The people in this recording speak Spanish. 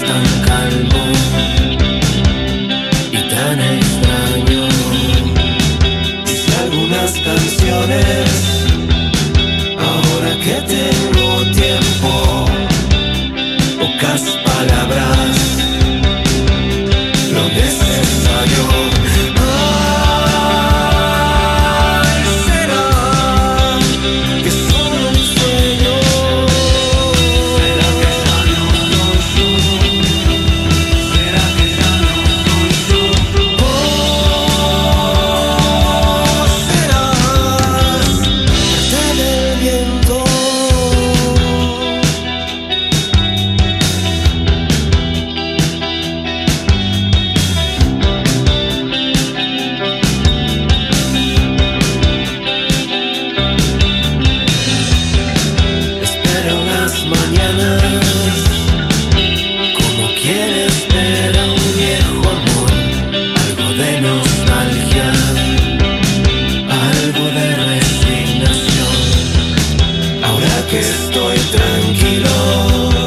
tan calmo y tan extraño. Hice algunas canciones, ahora que tengo tiempo, pocas palabras, lo necesario. que estoy tranquilo.